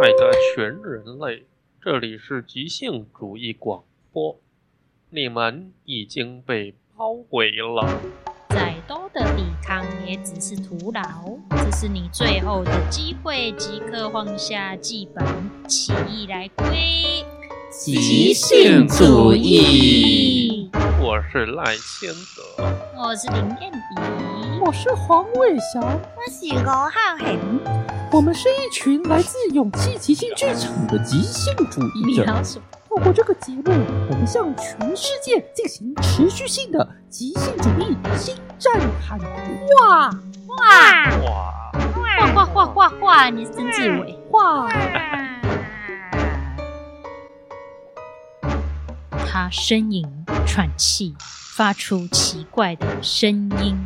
爱的全人类，这里是即兴主义广播，你们已经被包围了。再多的抵抗也只是徒劳，这是你最后的机会，即刻放下剧本，起义来归。即兴主义，我是赖千德，我是林燕迪，我是黄伟翔，我是罗浩恒，我们是一群来自勇气即兴剧场的即兴主义者。透过这个节目，我们向全世界进行持续性的即兴主义新战喊话！哇哇哇哇哇哇哇！你是曾志伟，哇！他呻吟、喘气，发出奇怪的声音。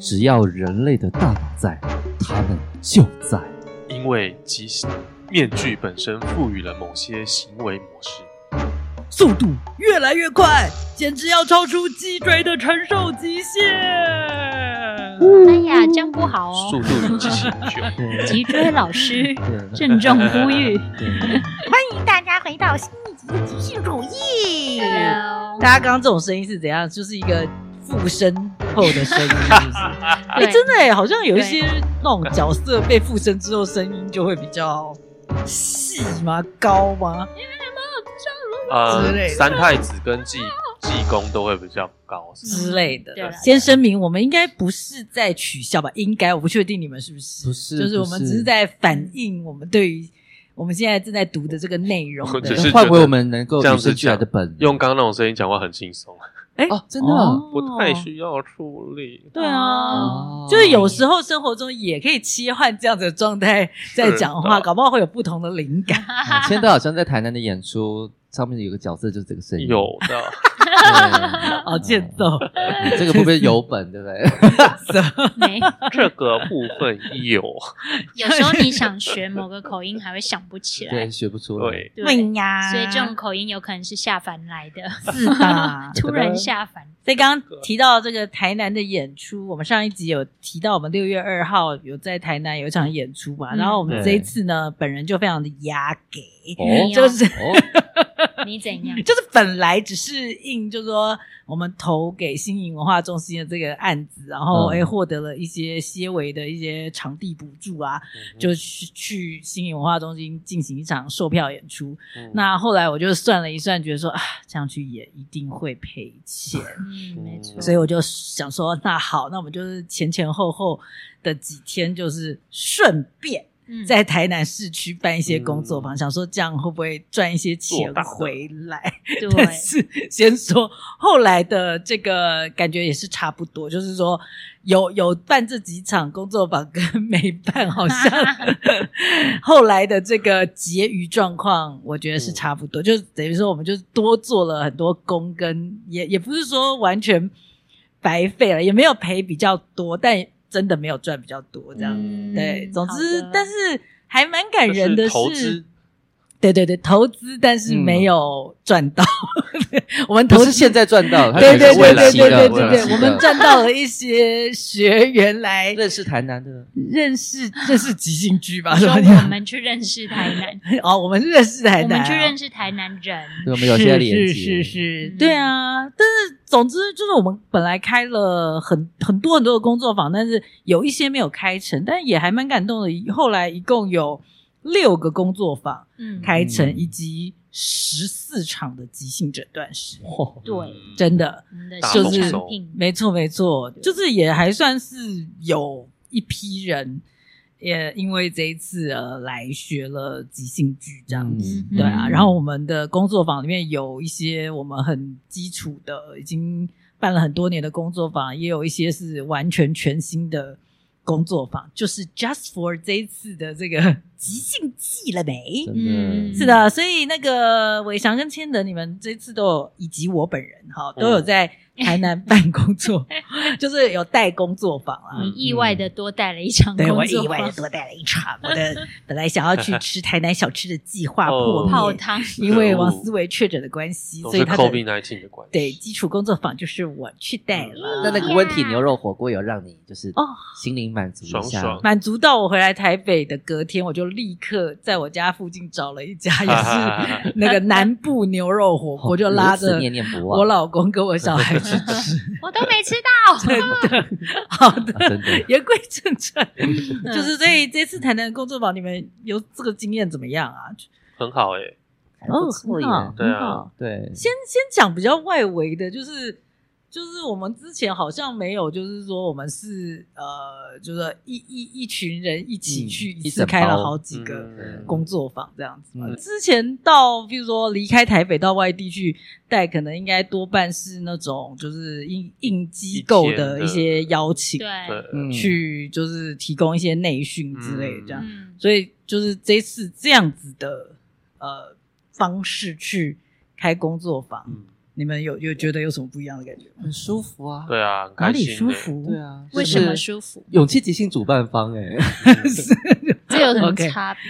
只要人类的大脑在，他们就在。因为即兴面具本身赋予了某些行为模式，速度越来越快，简直要超出脊椎的承受极限。哎呀，这样不好哦！速度与激情秀，脊椎老师郑重呼吁，欢迎大家回到新一集的即兴主义。大家刚刚这种声音是怎样？就是一个附身后的声音，是不是？哎，真的哎，好像有一些那种角色被附身之后，声音就会比较细吗？高吗？呃，三太子跟济济公都会比较高之类的。先声明，我们应该不是在取笑吧？应该，我不确定你们是不是？不是，就是我们只是在反映我们对于我们现在正在读的这个内容。只是换回我们能够这样子出来的本，用刚刚那种声音讲话很轻松。哎哦，真的不太需要处理。对啊，就是有时候生活中也可以切换这样子的状态在讲话，搞不好会有不同的灵感。现在都好像在台南的演出。上面有个角色就是这个声音，有的，好欠揍。这个部分有本对不对？没，这个部分有。有时候你想学某个口音，还会想不起来，对，学不出来。对，对呀，所以这种口音有可能是下凡来的，是吧？突然下凡。所以刚刚提到这个台南的演出，我们上一集有提到，我们六月二号有在台南有一场演出嘛，然后我们这一次呢，本人就非常的压给，就是。你怎样？就是本来只是应，就是说我们投给新颖文化中心的这个案子，然后哎获得了一些些微的一些场地补助啊，嗯、就去去新颖文化中心进行一场售票演出。嗯、那后来我就算了一算，觉得说啊，这样去也一定会赔钱，嗯，没错。所以我就想说，那好，那我们就是前前后后的几天，就是顺便。在台南市区办一些工作坊，嗯、想说这样会不会赚一些钱回来？对，但是先说后来的这个感觉也是差不多，就是说有有办这几场工作坊跟 没办，好像 后来的这个结余状况，我觉得是差不多，嗯、就等于说我们就多做了很多工，跟也也不是说完全白费了，也没有赔比较多，但。真的没有赚比较多，这样。对。总之，但是还蛮感人的是，投，对对对，投资，但是没有赚到。我们投资现在赚到了，对对对对对对对，我们赚到了一些学员来认识台南的，认识认识即兴居吧，说我们去认识台南，哦，我们认识台南，去认识台南人，我们有些联系，是是，对啊，但是。总之就是我们本来开了很很多很多的工作坊，但是有一些没有开成，但也还蛮感动的。后来一共有六个工作坊开成，以及十四场的即兴诊断室。对，真的就是没错没错，就是也还算是有一批人。也因为这一次呃来学了即兴剧这样子，嗯、对啊，然后我们的工作坊里面有一些我们很基础的，已经办了很多年的工作坊，也有一些是完全全新的工作坊，就是 just for 这一次的这个即兴季了没？嗯，是的，所以那个伟翔跟千德，你们这次都有，以及我本人哈都有在。台南办工作，就是有带工作坊啊。你意外的多带了一场工作坊，对，我意外的多带了一场。我的 本来想要去吃台南小吃的计划破泡汤，因为王思维确诊的关系，所以他的 COVID-19 的关系。对，基础工作坊就是我去带了。那那个温体牛肉火锅有让你就是哦心灵满足一下，满足到我回来台北的隔天，我就立刻在我家附近找了一家，也是那个南部牛肉火锅，就拉着念念不忘我老公跟我小孩去吃，我都没吃到。真的，好的，啊真的。言归正传，就是所以这次谈谈工作坊，你们有这个经验怎么样啊？很好哎、很好，对啊很好。对，先先讲比较外围的，就是就是我们之前好像没有，就是说我们是呃，就是一一一群人一起去嗯一次开了好几个嗯工作坊这样子嘛。嗯之前到比如说离开台北到外地去带，可能应该多半是那种就是应应机构的一些邀请，对，嗯去就是提供一些内训之类的这样。嗯，所以就是这次这样子的呃方式去开工作坊。嗯，你们有有觉得有什么不一样的感觉吗？很舒服啊，对啊，很哪里舒服？对，啊，为什么舒服？勇气即兴主办方 哎、这有什么 OK 差别？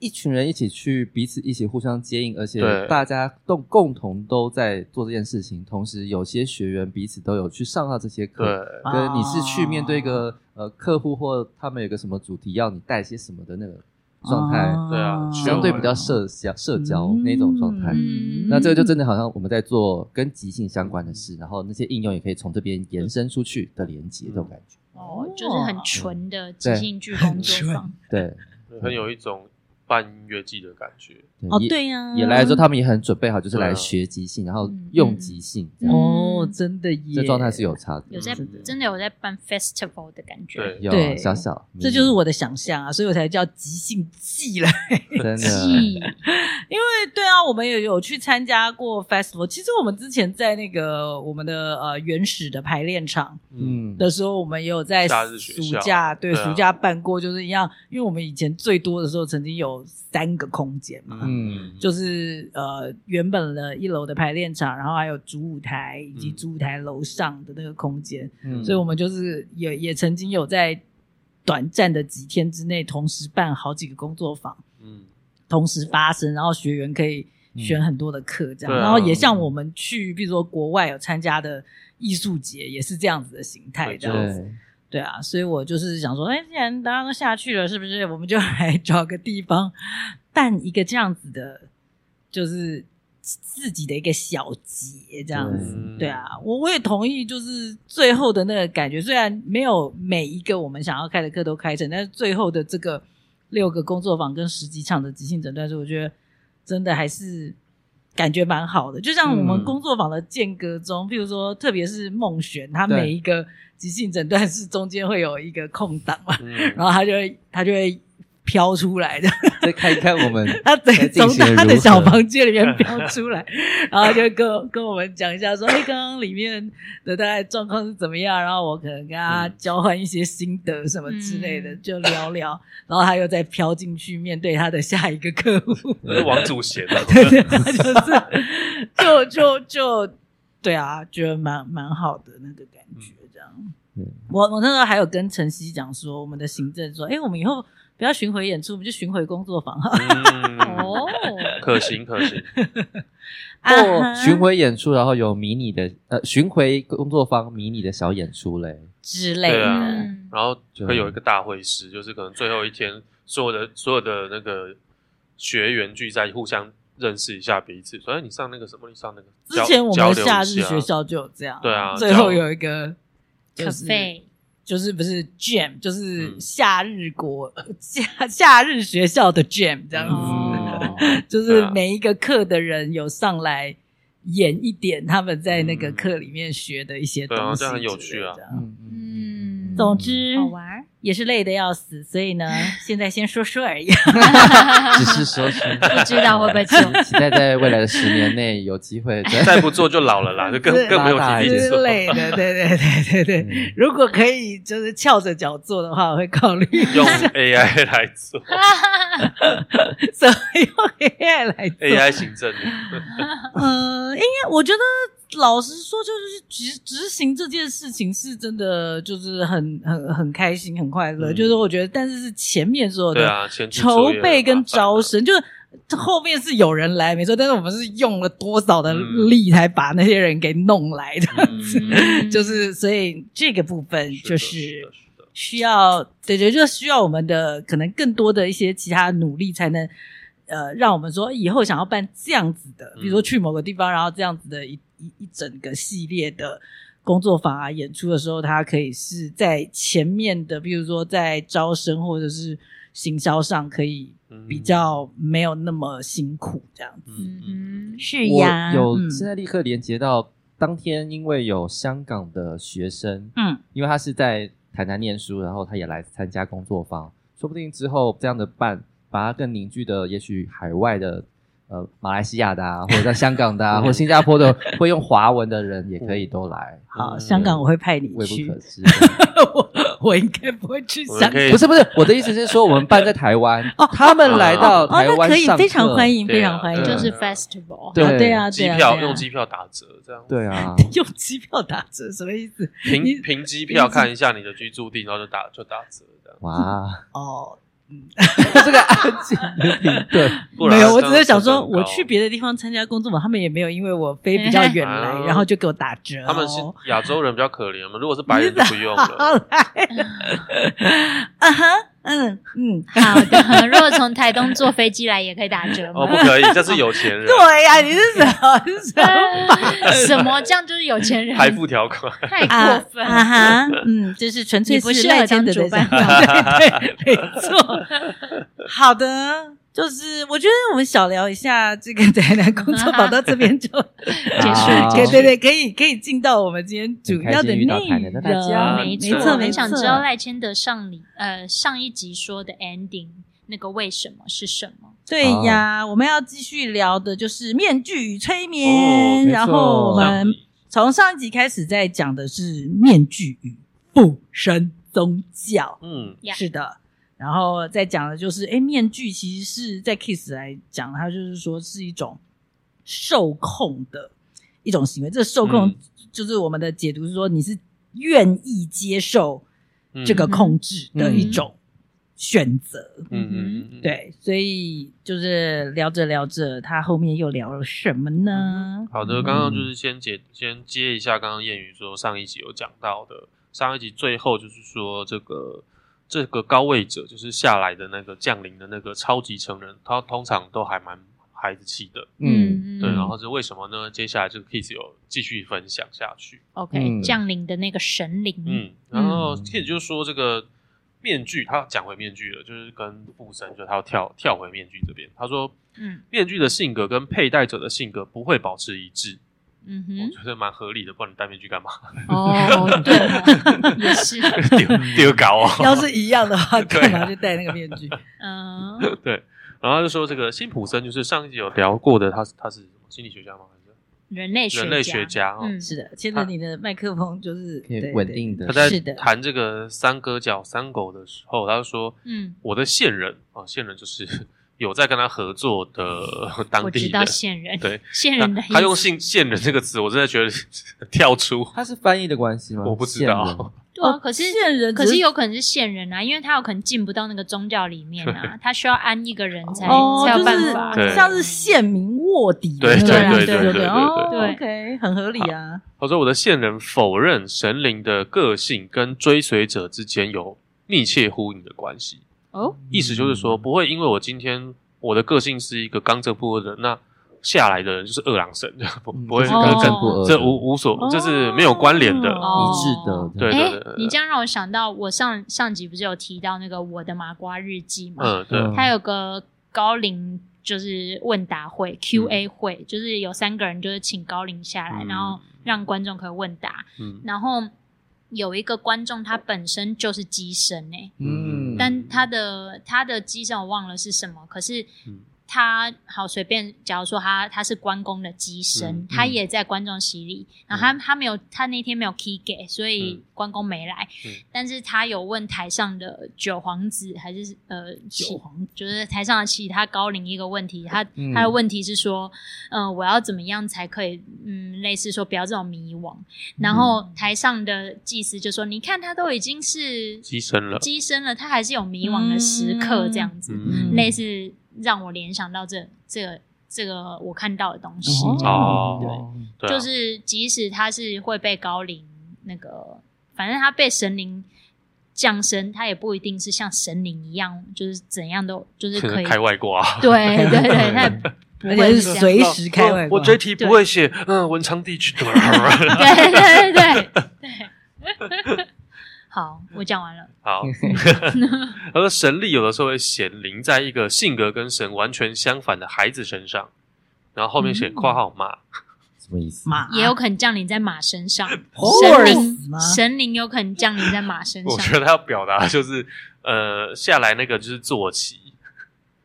一群人一起去，彼此一起互相接应，而且对大家都共同都在做这件事情，同时有些学员彼此都有去上到这些课。对，跟你是去面对一个呃客户或他们有个什么主题要你带些什么的那个状态，对啊相对比较社交社交那种状态。嗯。那这个就真的好像我们在做跟即兴相关的事，然后那些应用也可以从这边延伸出去的连接，这种感觉。哦，就是很纯的即兴剧工作坊。对，很有一种办音乐季的感觉。哦，对呀，也来的时候，他们也很准备好，就是来学即兴，然后嗯用即兴哦，真的耶，这状态是有差的。有在真的。有在办 festival 的感觉，对，有对。小小，这就是我的想象啊，所以我才叫即兴季了。真的。记因为对啊，我们也有去参加过 festival。其实我们之前在那个我们的呃原始的排练场嗯，的时候，我们也有在暑假对对啊。暑假办过，就是一样。因为我们以前最多的时候，曾经有三个空间嘛，嗯。就是呃原本的一楼的排练场，然后还有主舞台以及主舞台楼上的那个空间，嗯。所以我们就是也也曾经有在短暂的几天之内，同时办好几个工作坊。嗯，同时发生，然后学员可以选很多的课，这样，然后也像我们去，比如说国外有参加的艺术节，也是这样子的形态，这样子，对，啊，所以我就是想说，哎，既然大家都下去了，是不是我们就来 找个地方办一个这样子的，就是自己的一个小节，这样子，嗯。对啊，我我也同意，就是最后的那个感觉，虽然没有每一个我们想要开的课都开成，但是最后的这个六个工作坊跟十几场的即兴诊断是，我觉得真的还是感觉蛮好的。就像我们嗯。工作坊的间隔中，譬如说，特别是梦璇，他每一个即兴诊断室中间会有一个空档嘛，嗯 然后他就会他就会飘出来的。再看一看我们他整个从他的小房间里面飘 出来，然后就跟跟我们讲一下说，哎，刚刚里面的大概状况是怎么样？然后我可能跟他交换一些心得什么之类的，嗯就聊聊。然后他又再飘进去面对他的下一个客户，那是王祖贤的，对对，他就是就就就对啊，觉得蛮蛮好的那个感觉。嗯我我那时候还有跟晨曦讲说，我们的行政说，哎，我们以后不要巡回演出，我们就巡回工作坊哈。嗯，哦，可行可行，哦巡回演出，然后有迷你的呃巡回工作坊迷你的小演出嘞，之类的。对啊嗯，然后会有一个大会师，就是可能最后一天，所有的所有的那个学员聚在，互相认识一下彼此。所以你上那个什么，你上那个之前我们夏日学校就有这样，对啊最后有一个就是就是不是 jam，就是嗯。夏日国 夏夏日学校的 jam 这样子，哦，就是每一个课的人有上来演一点他们在那个嗯。课里面学的一些东西，这样很有趣啊。嗯。嗯，嗯，总之好玩。儿，也是累得要死，所以呢，现在先说说而已。只是说说 不知道会不会做。期待在未来的十年内有机会再再不做就老了啦，就更更没有体力之做。类的，对对对对对。嗯如果可以，就是翘着脚做的话，我会考虑用 AI 来做 所以用 AI 来做。AI 行政，嗯，应该我觉得老实说，就是执执行这件事情是真的，就是很很很开心、很快乐。嗯。就是我觉得，但是是前面所有的筹备跟招很生，就是后面是有人来没错，但是我们是用了多少的嗯。力才把那些人给弄来的，嗯。就是所以这个部分就是需要，对对，就需要我们的可能更多的一些其他努力，才能呃，让我们说以后想要办这样子的，比如说去某个地方，然后这样子的一一一整个系列的工作坊啊，演出的时候，他可以是在前面的，比如说在招生或者是行销上，可以比较没有那么辛苦这样子。嗯，是呀，有嗯现在立刻连接到当天，因为有香港的学生，嗯，因为他是在台南念书，然后他也来参加工作坊，说不定之后这样的办，把它更凝聚的，也许海外的。呃，马来西亚的啊，或者在香港的啊，或者新加坡的，会用华文的人也可以都来。好，香港我会派你未去。不可知。我我应该不会去香港。不是不是，我的意思是说，我们办在台湾，他们来到台湾，可以非常欢迎，非常欢迎，就是 festival。对对啊，机票用机票打折这样。对啊，用机票打折什么意思？凭凭机票看一下你的居住地，然后就打就打折这样。哇哦。嗯，这个安静的评论，没有，我只是想说，我去别的地方参加工作嘛，他们也没有因为我飞比较远来，然后就给我打折。他们是亚洲人比较可怜嘛，如果是白人就不用了。啊哈，嗯嗯，好的。如果从台东坐飞机来也可以打折吗？哦，不可以，这是有钱人。对呀，你是什么？是什么？什么？这样就是有钱人？财富条款太过分啊哈，嗯，就是纯粹不是赖清德的想法。对 对，没错。好的，就是我觉得我们小聊一下这个台南工作坊到这边就 结束。对对对，可以可以进到我们今天主要的内容。没错，很想知道赖千德上礼呃上一集说的 ending 那个为什么是什么？对呀，我们要继续聊的就是面具与催眠。然后我们从上一集开始在讲的是面具与附身宗教。嗯，是的。然后再讲的就是，哎，面具其实是在 Kiss 来讲，它就是说是一种受控的一种行为。这受控就是我们的解读是说，你是愿意接受这个控制的一种选择。嗯嗯嗯，对。所以就是聊着聊着，他后面又聊了什么呢？好的，刚刚就是先解先接一下刚刚谚语说上一集有讲到的，上一集最后就是说这个。这个高位者就是下来的那个降临的那个超级成人，他通常都还蛮孩子气的，嗯，对。然后是为什么呢？接下来这个 Kiss 有继续分享下去。OK，、嗯、降临的那个神灵，嗯，然后 Kiss 就说这个面具，他讲回面具了，就是跟附身，就他要跳跳回面具这边。他说，嗯，面具的性格跟佩戴者的性格不会保持一致。嗯哼，我觉得蛮合理的，不然你戴面具干嘛？哦，对，也是 丢丢高啊。要是一样的话，干嘛就戴那个面具？嗯，对。然后就说这个辛普森，就是上一集有聊过的，他是他是心理学家吗？还是人类学人类学家？嗯，是的。牵着你的麦克风就是稳定的。他在谈这个三哥角三狗的时候，他就说：“嗯，我的线人啊，线人就是。”有在跟他合作的当地的，我知道线人，对 线人的，他用“线线人”这个词，我真的觉得 跳出。他是翻译的关系吗？我不知道。对啊，可是线人，可是有可能是线人啊，因为他有可能进不到那个宗教里面啊，他需要安一个人才才有办法，像是线民卧底。对对对对对对对，OK，很合理啊。他说：“我的线人否认神灵的个性跟追随者之间有密切呼应的关系。”哦，意思就是说，不会因为我今天我的个性是一个刚正不阿的人，那下来的人就是二郎神，不不会刚正不阿，这无无所，这是没有关联的，一致的。对对对，你这样让我想到，我上上集不是有提到那个我的麻瓜日记吗？嗯，对，他有个高龄就是问答会 Q&A 会，就是有三个人就是请高龄下来，然后让观众可以问答，嗯，然后。有一个观众，他本身就是机身诶，嗯，但他的他的机身我忘了是什么，可是。嗯他好随便，假如说他他是关公的机身，嗯嗯、他也在观众席里，然后他他没有他那天没有 key 给，所以关公没来。但是他有问台上的九皇子还是呃九皇，就是台上的其他高龄一个问题，他、嗯、他的问题是说，嗯、呃，我要怎么样才可以，嗯，类似说不要这种迷惘。然后台上的祭司就说，你看他都已经是机身了，机身了，他还是有迷惘的时刻，这样子，嗯、类似。让我联想到这这个这个我看到的东西，哦，对，就是即使他是会被高龄那个，反正他被神灵降生，他也不一定是像神灵一样，就是怎样都就是可以开外挂。对对对，他 而且是随时开外挂。我这题不会写，嗯，文昌帝君。对对对对对。好，我讲完了。好，他说神力有的时候会显灵在一个性格跟神完全相反的孩子身上，然后后面写括号马，什么意思？马也有可能降临在马身上，神灵神灵有可能降临在马身上。我觉得他要表达就是，呃，下来那个就是坐骑。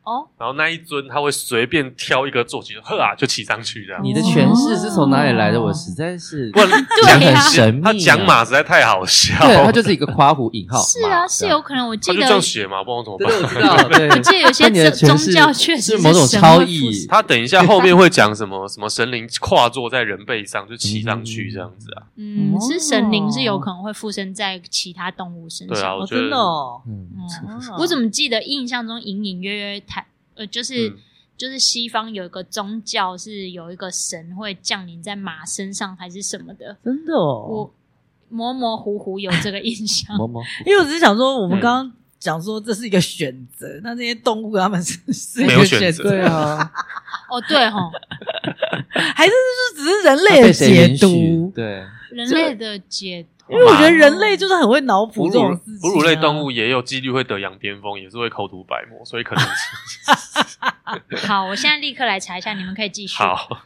哦，然后那一尊他会随便挑一个坐骑，呵啊就骑上去这样。你的诠释是从哪里来的？我实在是不讲很神秘。他讲马实在太好笑，对，他就是一个夸虎引号。是啊，是有可能。我记得他就这样写嘛，不知道怎么办。我知道，对，我记得有些宗教确实是某种超意。他等一下后面会讲什么？什么神灵跨坐在人背上就骑上去这样子啊？嗯，是神灵是有可能会附身在其他动物身上。对啊，我觉得。真的哦。嗯，我怎么记得印象中隐隐约约谈。呃，就是、嗯、就是西方有一个宗教，是有一个神会降临在马身上，还是什么的？真的哦，我模模糊糊有这个印象。模模，因为我只是想说，我们刚刚讲说这是一个选择，嗯、那这些动物他们是是一个选择，对啊。哦，对哈，还是就只是人类的解读，对，人类的解读。因为我觉得人类就是很会脑补这种事情、啊。哺乳类动物也有几率会得羊癫疯，也是会口吐白沫，所以可能是。好，我现在立刻来查一下，你们可以继续。好，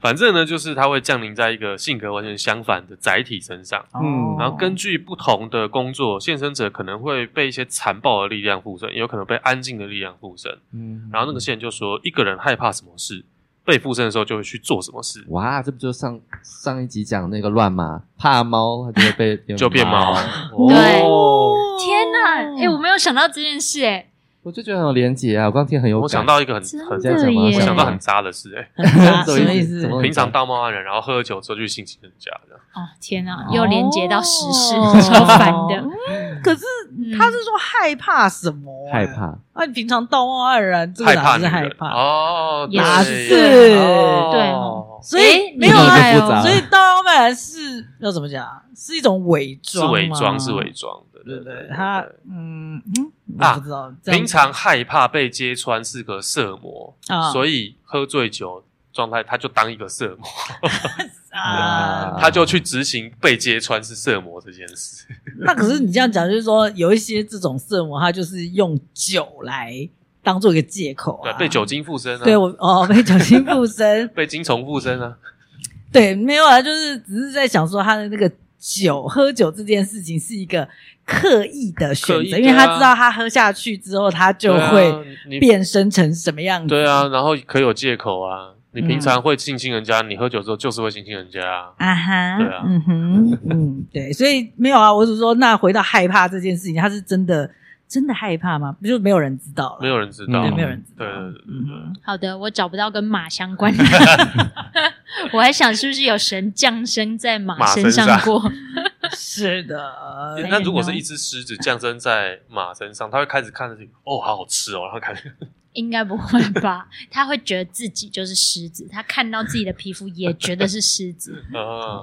反正呢，就是它会降临在一个性格完全相反的载体身上。嗯，然后根据不同的工作，献身者可能会被一些残暴的力量附身，也有可能被安静的力量附身。嗯，然后那个线就说，一个人害怕什么事？被附身的时候就会去做什么事？哇，这不就上上一集讲那个乱吗怕猫，它就会被就变猫。对，天哪！哎，我没有想到这件事，哎。我就觉得很有连结啊！我刚听很有，我想到一个很很这样我想到很渣的事，哎，什么意思？平常道貌岸然，然后喝了酒之后去性侵人家的。哦，天哪！又连结到时事，超烦的。可是他是说害怕什么？害怕啊！你平常道貌岸然，这个哪是害怕哦？也是？对，所以没有啊，所以道貌岸然是要怎么讲？是一种伪装，是伪装，是伪装。对对，对，他嗯嗯我，不知道。平常害怕被揭穿是个色魔啊，所以喝醉酒状态他就当一个色魔 啊，他就去执行被揭穿是色魔这件事。那可是你这样讲，就是说有一些这种色魔，他就是用酒来当做一个借口啊，对，被酒精附身啊。对我哦，被酒精附身，被精虫附身啊。对，没有啊，就是只是在想说他的那个。酒喝酒这件事情是一个刻意的选择，因为他知道他喝下去之后，他就会变身成什么样子。对啊，然后可有借口啊！你平常会性侵人家，你喝酒之后就是会性侵人家啊！啊哈，对啊，嗯哼，嗯，对，所以没有啊，我只是说，那回到害怕这件事情，他是真的。真的害怕吗？不就没有人知道了，没有人知道，对，没有人知道。对对对对。好的，我找不到跟马相关的，我还想是不是有神降生在马身上过？是的。那如果是一只狮子降生在马身上，他会开始看着这个，哦，好好吃哦，然后开始。应该不会吧？他会觉得自己就是狮子，他看到自己的皮肤也觉得是狮子。啊，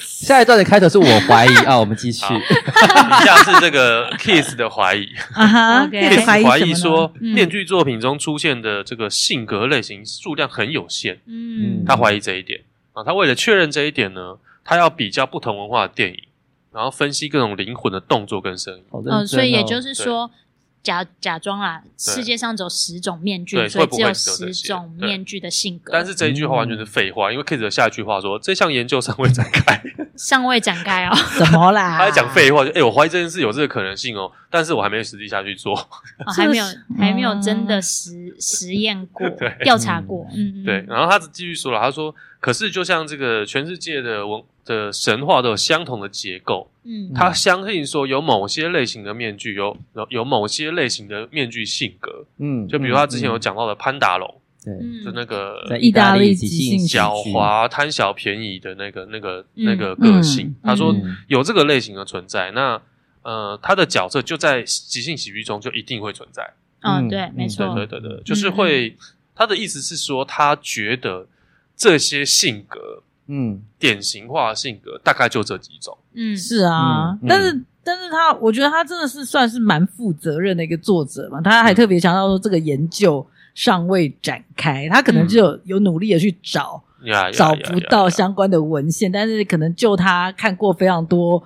下一段的开头是我怀疑啊，我们继续。以下是这个 Kiss 的怀疑啊哈，Kiss 怀疑说，面具作品中出现的这个性格类型数量很有限。嗯，他怀疑这一点啊，他为了确认这一点呢，他要比较不同文化的电影，然后分析各种灵魂的动作跟声音。嗯，所以也就是说。假假装啊，世界上只有十种面具，所以只有十种面具的性格。但是这一句话完全是废话，因为 Kate 的下一句话说，这项研究尚未展开，尚未展开哦，怎么啦？他在讲废话，就哎，我怀疑这件事有这个可能性哦，但是我还没有实际下去做，还没有 还没有真的实实验过，调查过，嗯，对。然后他继续说了，他说，可是就像这个全世界的文。的神话都有相同的结构，嗯，他相信说有某些类型的面具有有有某些类型的面具性格，嗯，就比如他之前有讲到的潘达龙，对，就那个在意大利即兴狡猾贪小便宜的那个那个那个个性，他说有这个类型的存在，那呃他的角色就在即兴喜剧中就一定会存在，嗯，对，没错，对对对，就是会他的意思是说他觉得这些性格。嗯，典型化性格大概就这几种。嗯，是啊，但是但是他我觉得他真的是算是蛮负责任的一个作者嘛，他还特别强调说这个研究尚未展开，他可能就有有努力的去找，找不到相关的文献，但是可能就他看过非常多。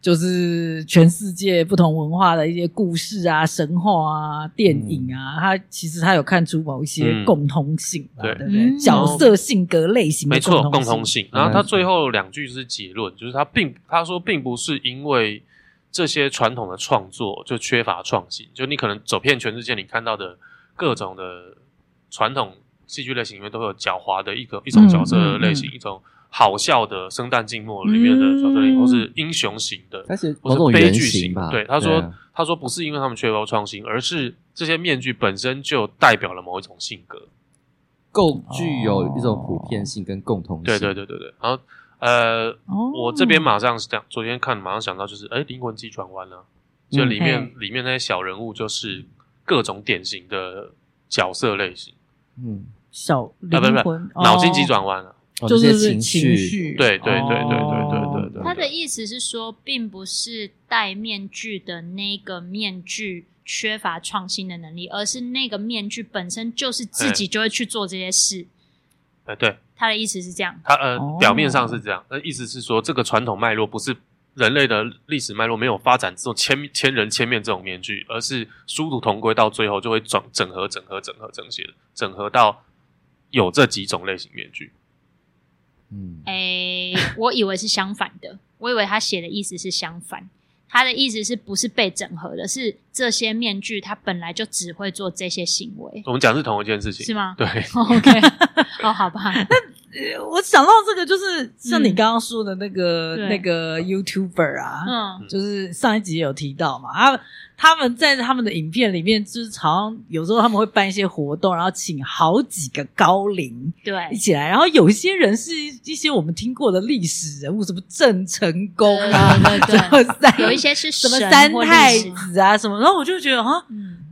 就是全世界不同文化的一些故事啊、神话啊、电影啊，嗯、他其实他有看出某一些共通性，嗯、对。不对？嗯、角色性格类型的共通性，没错，共通性。然后他最后两句是结论，就是他并他说并不是因为这些传统的创作就缺乏创新，就你可能走遍全世界，你看到的各种的传统戏剧类型里面都会有狡猾的一个一种角色的类型，嗯嗯嗯、一种。好笑的生旦净末里面的角色，或是英雄型的，或是悲剧型吧。对，他说，他说不是因为他们缺乏创新，而是这些面具本身就代表了某一种性格，够具有一种普遍性跟共同性。对对对对对。然后，呃，我这边马上是这样，昨天看马上想到就是，哎，灵魂急转弯了，就里面里面那些小人物就是各种典型的角色类型。嗯，小啊，不是不是，脑筋急转弯了。就是情绪，对对对对对对对对。他的意思是说，并不是戴面具的那个面具缺乏创新的能力，而是那个面具本身就是自己就会去做这些事。哎，对，他的意思是这样。他呃，表面上是这样，那意思是说，这个传统脉络不是人类的历史脉络没有发展这种千千人千面这种面具，而是殊途同归，到最后就会整整合整合整合整些整合到有这几种类型面具。嗯，诶、欸，我以为是相反的，我以为他写的意思是相反，他的意思是不是被整合的，是这些面具他本来就只会做这些行为。我们讲是同一件事情，是吗？对，OK，哦，好吧。那 我想到这个，就是像你刚刚说的那个、嗯、那个 YouTuber 啊，嗯，就是上一集有提到嘛，他。他们在他们的影片里面，就是好像有时候他们会办一些活动，然后请好几个高龄对一起来，然后有一些人是一些我们听过的历史人物，什么郑成功啊，对对，有一些是什么三太子啊什么，然后我就觉得啊，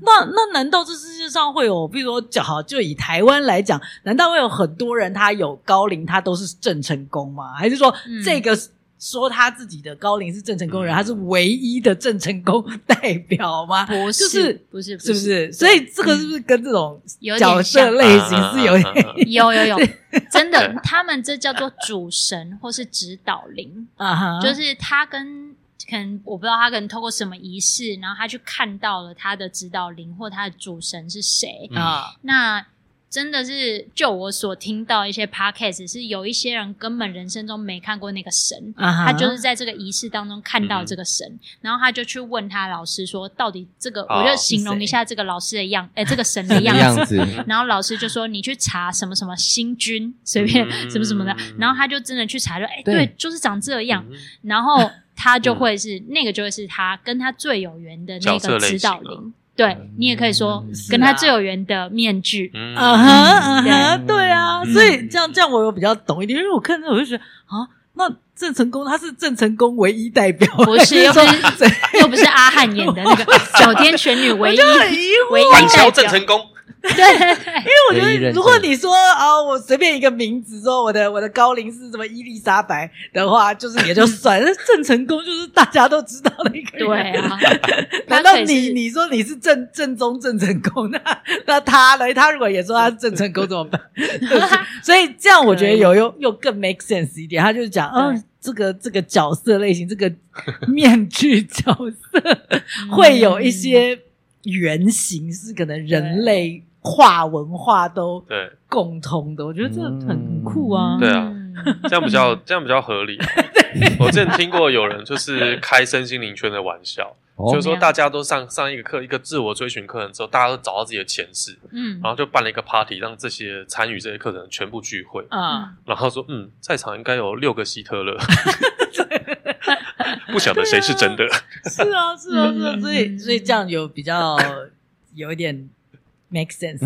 那那难道这世界上会有，比如说讲好就以台湾来讲，难道会有很多人他有高龄，他都是郑成功吗？还是说这个？说他自己的高龄是郑成功人，他是唯一的郑成功代表吗？不是，就是不是，是不是？所以这个是不是跟这种角色类型是有点有有有真的？他们这叫做主神或是指导灵啊，就是他跟可能我不知道他可能透过什么仪式，然后他去看到了他的指导灵或他的主神是谁啊？那。真的是，就我所听到一些 podcast，是有一些人根本人生中没看过那个神，uh huh. 他就是在这个仪式当中看到这个神，嗯、然后他就去问他老师说，到底这个，哦、我就形容一下这个老师的样，哎、欸，这个神的样子，样子。然后老师就说，你去查什么什么星君，随便什么什么的，嗯、然后他就真的去查，就哎，欸、对，对，就是长这样，嗯、然后他就会是、嗯、那个就会是他跟他最有缘的那个指导灵。对，你也可以说跟他最有缘的面具，嗯。哼嗯哼，对。啊，所以这样这样我有比较懂一点，因为我看到我就觉得啊，那郑成功他是郑成功唯一代表，不是 又不是又不是阿汉演的那个 九天玄女唯一唯一代表。郑成功。对，因为我觉得，如果你说啊，我随便一个名字说我的我的高龄是什么伊丽莎白的话，就是也就算。了郑成功就是大家都知道的一个人。对啊，难道你你说你是正正宗郑成功，那那他呢？他如果也说他是郑成功怎么办？所以这样我觉得有又又更 make sense 一点。他就是讲，嗯，这个这个角色类型，这个面具角色会有一些原型，是可能人类。跨文化都对。共通的，我觉得这很酷啊！对啊，这样比较 这样比较合理。我之前听过有人就是开身心灵圈的玩笑，就是说大家都上上一个课，一个自我追寻课程之后，大家都找到自己的前世，嗯，然后就办了一个 party，让这些参与这些课程全部聚会。啊，然后说嗯，在场应该有六个希特勒，不晓得谁是真的。是啊，是啊，是啊，所以所以这样有比较有一点。Make sense，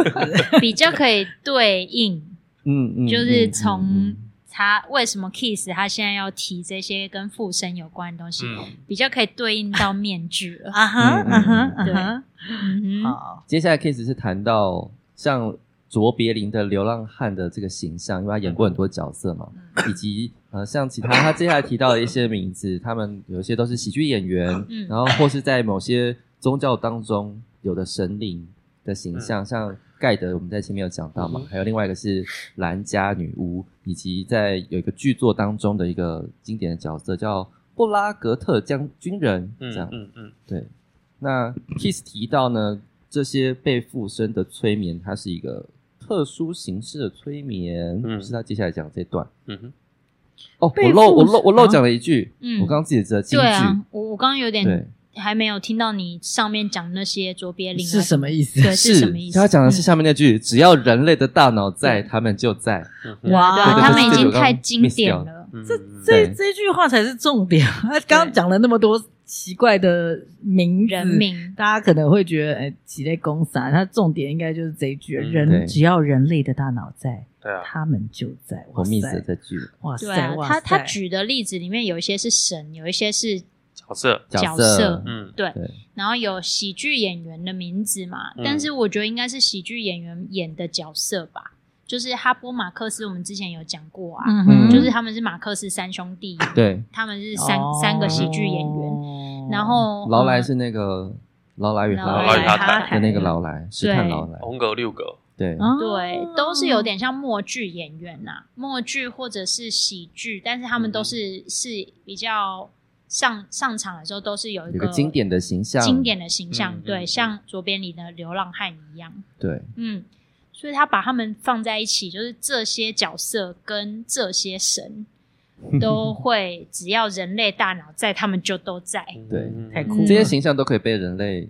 比较可以对应，嗯嗯，就是从他为什么 Keith 他现在要提这些跟附身有关的东西，比较可以对应到面具啊哈啊哈啊哈，嗯好，接下来 Keith 是谈到像卓别林的流浪汉的这个形象，因为他演过很多角色嘛，以及呃像其他他接下来提到的一些名字，他们有一些都是喜剧演员，嗯，然后或是在某些宗教当中有的神灵的形象，嗯、像盖德我们在前面有讲到嘛，嗯、还有另外一个是兰家女巫，以及在有一个剧作当中的一个经典的角色叫布拉格特将军人，这样，嗯嗯，嗯对。那 Keith 提到呢，这些被附身的催眠，它是一个。特殊形式的催眠，嗯，是他接下来讲这段。嗯哼，哦，我漏我漏我漏讲了一句，嗯，我刚刚自己知道金句。对啊，我我刚刚有点还没有听到你上面讲那些卓别林是什么意思？对，是什么意思？他讲的是下面那句：只要人类的大脑在，他们就在。哇，他们已经太经典了。这这这句话才是重点。他刚刚讲了那么多。奇怪的名人名，大家可能会觉得，哎，几类公散。他，重点应该就是这一句：人只要人类的大脑在，对啊，他们就在。我密死这句，哇塞！他他举的例子里面有一些是神，有一些是角色。角色，嗯，对。然后有喜剧演员的名字嘛，但是我觉得应该是喜剧演员演的角色吧。就是哈波马克思，我们之前有讲过啊，嗯、就是他们是马克思三兄弟，对，他们是三、哦、三个喜剧演员，然后劳莱是那个劳莱与哈泰的那个劳莱，是看劳莱，红格六格，对。对，都是有点像默剧演员呐、啊，默剧或者是喜剧，但是他们都是、嗯、是比较上上场的时候都是有一个，经典的形象，经典的形象，嗯、对，像左边里的流浪汉一样，对，嗯。所以他把他们放在一起，就是这些角色跟这些神 都会，只要人类大脑在，他们就都在。对，太酷了。这些形象都可以被人类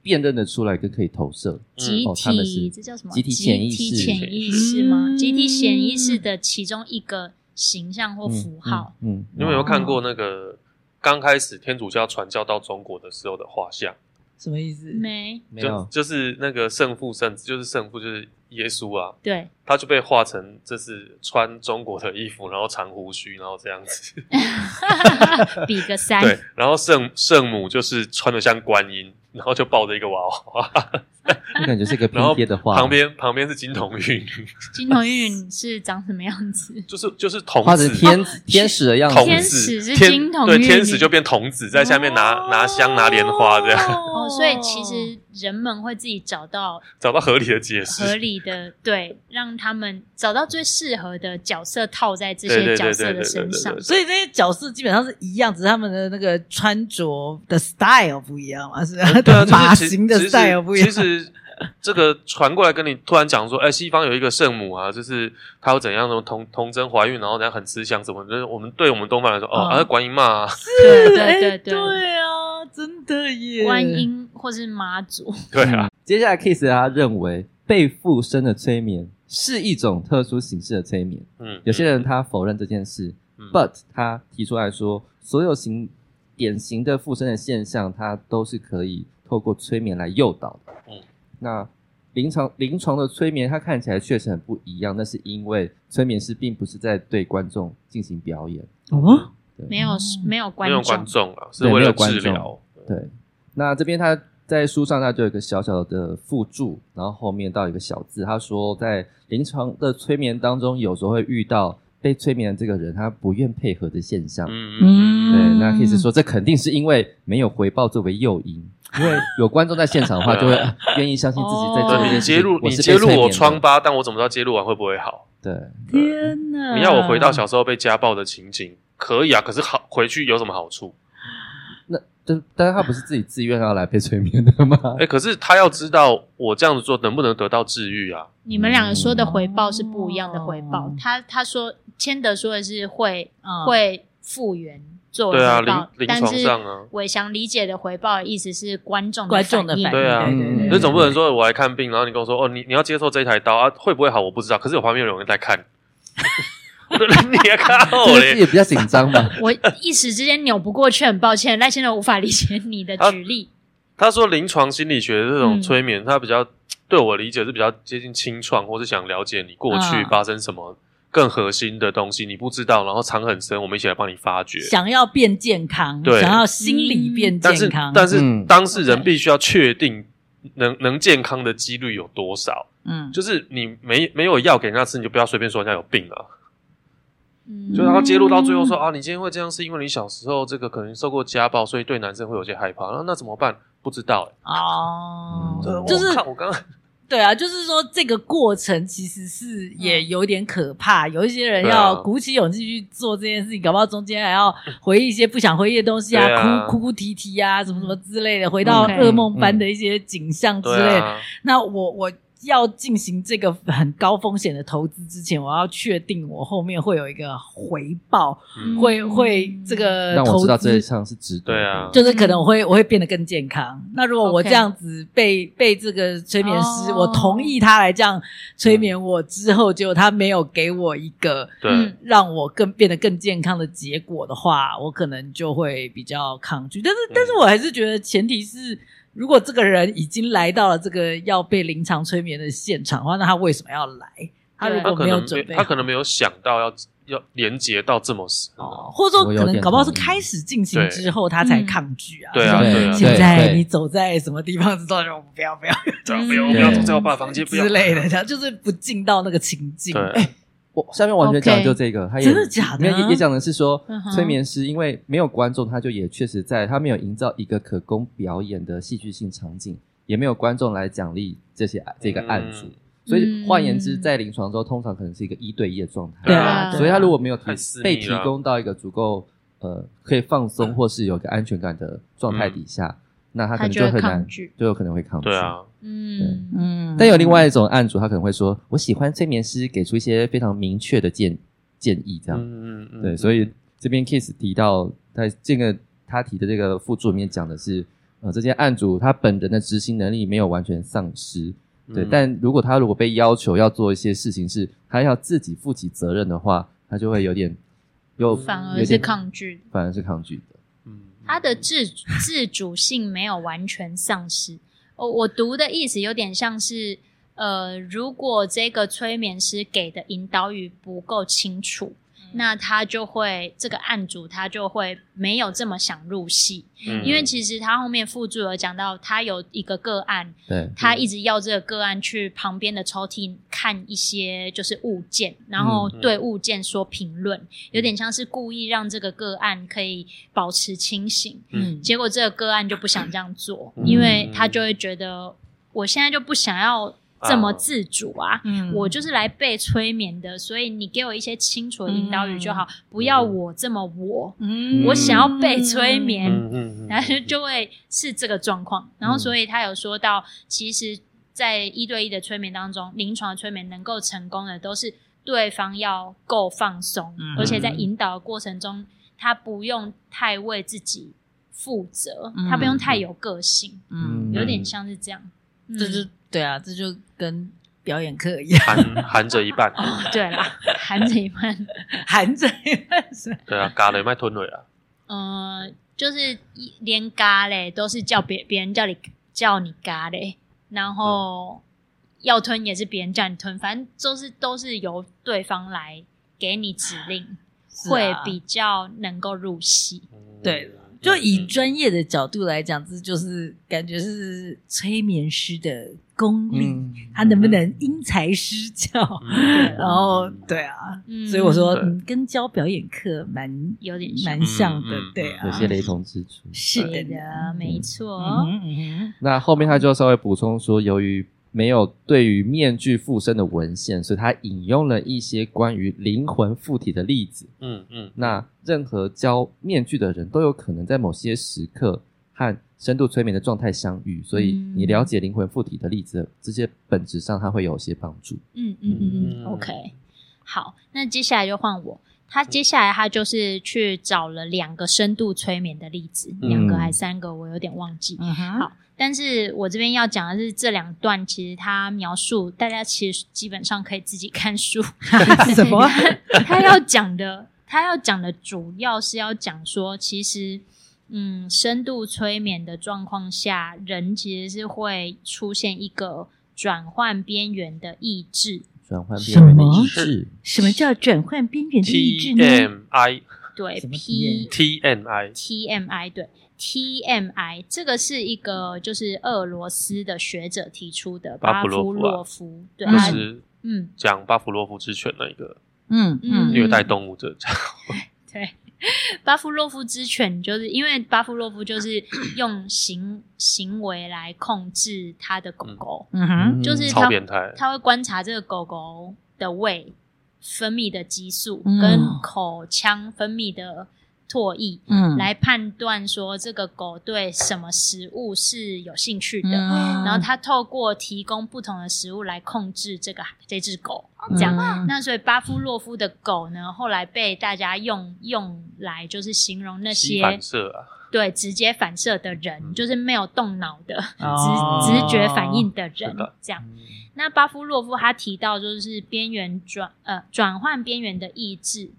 辨认得出来，跟可以投射。集体，这叫什么？集体潜意识？集体潜意识吗？集体潜意识的其中一个形象或符号。嗯，你有没有看过那个刚开始天主教传教到中国的时候的画像？什么意思？没，没有，就是那个圣父圣子，就是圣父就是。耶稣啊，对，他就被画成这是穿中国的衣服，然后长胡须，然后这样子，比个三。对，然后圣圣母就是穿的像观音，然后就抱着一个娃娃。我感觉是一个拼贴的画，旁边旁边是金童玉女。金童玉女是长什么样子？就是就是童子，天天使的样子。天使是金童玉女，对，天使就变童子，在下面拿拿香拿莲花这样。哦，所以其实人们会自己找到找到合理的解释，合理的对，让他们找到最适合的角色套在这些角色的身上。所以这些角色基本上是一样，只是他们的那个穿着的 style 不一样嘛，是吧？发型的 style 不一样。其实。这个传过来跟你突然讲说，哎，西方有一个圣母啊，就是她有怎样的童童贞怀孕，然后怎样很慈祥什么，就是我们对我们东方来说，哦，啊，观音嘛，是，对对对对啊，真的耶，观音或是妈祖，对啊。接下来，Kiss 他认为被附身的催眠是一种特殊形式的催眠，嗯，有些人他否认这件事，but 他提出来说，所有型典型的附身的现象，他都是可以透过催眠来诱导的，嗯。那临床临床的催眠，它看起来确实很不一样。那是因为催眠师并不是在对观众进行表演。哦，对没有没有观众，没有观众啊，是为了治疗。对，那这边他在书上，他就有一个小小的附注，然后后面到一个小字，他说在临床的催眠当中，有时候会遇到被催眠的这个人他不愿配合的现象。嗯，对，那可以说这肯定是因为没有回报作为诱因。因为有观众在现场的话，就会 愿意相信自己在做。你揭露，你揭露我疮疤，但我怎么知道揭露完会不会好？对，天哪！你要我回到小时候被家暴的情景，可以啊。可是好回去有什么好处？那但但是他不是自己自愿要来被催眠的吗？哎，可是他要知道我这样子做能不能得到治愈啊？你们两个说的回报是不一样的回报。他他说谦德说的是会会复原。做回报，对啊，临床上啊，伟翔理解的回报的意思是观众观众的反应，对啊，那总不能说我来看病，然后你跟我说哦，你你要接受这一台刀啊，会不会好？我不知道，可是我旁边有人在看，你也看我嘞，也比较紧张嘛。我一时之间扭不过去，很抱歉，赖先生无法理解你的举例。他说临床心理学的这种催眠，他比较对我理解是比较接近清创，或是想了解你过去发生什么。更核心的东西你不知道，然后藏很深，我们一起来帮你发掘。想要变健康，对，想要心理变健康，但是但是当事人必须要确定能能健康的几率有多少？嗯，就是你没没有药给人家吃，你就不要随便说人家有病啊。嗯，就然后揭露到最后说啊，你今天会这样是因为你小时候这个可能受过家暴，所以对男生会有些害怕。那那怎么办？不知道哎、欸。哦，嗯、就是我刚刚。对啊，就是说这个过程其实是也有点可怕。有一些人要鼓起勇气去做这件事情，搞不好中间还要回忆一些不想回忆的东西啊，啊哭哭哭啼啼啊，什么什么之类的，回到噩梦般的一些景象之类。嗯嗯、那我我。要进行这个很高风险的投资之前，我要确定我后面会有一个回报，嗯、会会这个投资让我知道这一场是值得。对啊，就是可能我会我会变得更健康。那如果我这样子被.被这个催眠师，oh. 我同意他来这样催眠我之后，结果他没有给我一个对让我更变得更健康的结果的话，我可能就会比较抗拒。但是，嗯、但是我还是觉得前提是。如果这个人已经来到了这个要被临场催眠的现场的话，那他为什么要来？他如果没有准备他，他可能没有想到要要连接到这么死哦，或者说可能搞不好是开始进行之后他才抗拒啊。对啊，对啊，现在你走在什么地方之后，就不要不要，不要不要不要走在我爸房间之类的，他就是不进到那个情境。我下面完全讲的就这个，他也真的假的？也也讲的是说，催眠师因为没有观众，他就也确实在他没有营造一个可供表演的戏剧性场景，也没有观众来奖励这些这个案主，所以换言之，在临床中通常可能是一个一对一的状态。对啊，所以他如果没有提被提供到一个足够呃可以放松或是有个安全感的状态底下。那他可能就很难，就有可能会抗拒。对啊，嗯嗯。但有另外一种案主，他可能会说：“我喜欢催眠师给出一些非常明确的建建议。”这样，嗯嗯嗯对，所以这边 Kiss 提到，在这个他提的这个附注里面讲的是，呃，这些案主他本人的执行能力没有完全丧失，对。但如果他如果被要求要做一些事情，是他要自己负起责任的话，他就会有点有反而是抗拒，反而是抗拒。他的自自主性没有完全丧失。哦，我读的意思有点像是，呃，如果这个催眠师给的引导语不够清楚。那他就会这个案主，他就会没有这么想入戏，嗯、因为其实他后面附注有讲到，他有一个个案，对，他一直要这个个案去旁边的抽屉看一些就是物件，然后对物件说评论，嗯、有点像是故意让这个个案可以保持清醒，嗯，结果这个个案就不想这样做，嗯、因为他就会觉得我现在就不想要。这么自主啊！嗯、我就是来被催眠的，所以你给我一些清楚的引导语就好，嗯、不要我这么我。嗯、我想要被催眠，嗯、然后就会是这个状况。然后，所以他有说到，其实，在一对一的催眠当中，临床的催眠能够成功的，都是对方要够放松，嗯、而且在引导的过程中，他不用太为自己负责，嗯、他不用太有个性，嗯，有点像是这样。这就对啊，这就跟表演课一样，含含着一半。哦，对啦，含着一半，含着一半是。对啊，嘎了卖吞了啊。嗯，就是连嘎嘞都是叫别别人叫你叫你嘎嘞，然后要吞也是别人叫你吞，反正都是都是由对方来给你指令，会比较能够入戏。对。就以专业的角度来讲，这就是感觉是催眠师的功力，嗯、他能不能因材施教？嗯、然后，对啊，嗯、所以我说，嗯，跟教表演课蛮有点蛮像的，对啊，有些雷同之处。是的，没错。那后面他就稍微补充说，由于。没有对于面具附身的文献，所以他引用了一些关于灵魂附体的例子。嗯嗯，嗯，那任何教面具的人都有可能在某些时刻和深度催眠的状态相遇，所以你了解灵魂附体的例子，这些本质上它会有些帮助。嗯嗯嗯嗯，OK，好，那接下来就换我。他接下来他就是去找了两个深度催眠的例子，两个还三个，我有点忘记。嗯、好。但是我这边要讲的是这两段，其实他描述大家其实基本上可以自己看书。什么？他要讲的，他要讲的主要是要讲说，其实，嗯，深度催眠的状况下，人其实是会出现一个转换边缘的意志。转换边缘的意志？什么叫转换边缘的意志呢？TMI 对，P TMI TMI 对。TMI 这个是一个就是俄罗斯的学者提出的巴夫洛夫，对，就是嗯，讲巴甫洛夫之犬那一个，嗯嗯，虐待动物者这样，对，巴夫洛夫之犬就是因为巴夫洛夫就是用行行为来控制他的狗狗，嗯哼，就是超变态，他会观察这个狗狗的胃分泌的激素跟口腔分泌的。唾液，嗯，来判断说这个狗对什么食物是有兴趣的，嗯、然后它透过提供不同的食物来控制这个这只狗，这样。嗯、那所以巴夫洛夫的狗呢，后来被大家用用来就是形容那些反射啊，对，直接反射的人，嗯、就是没有动脑的直、哦、直觉反应的人，的这样。那巴夫洛夫他提到就是边缘转呃转换边缘的意志。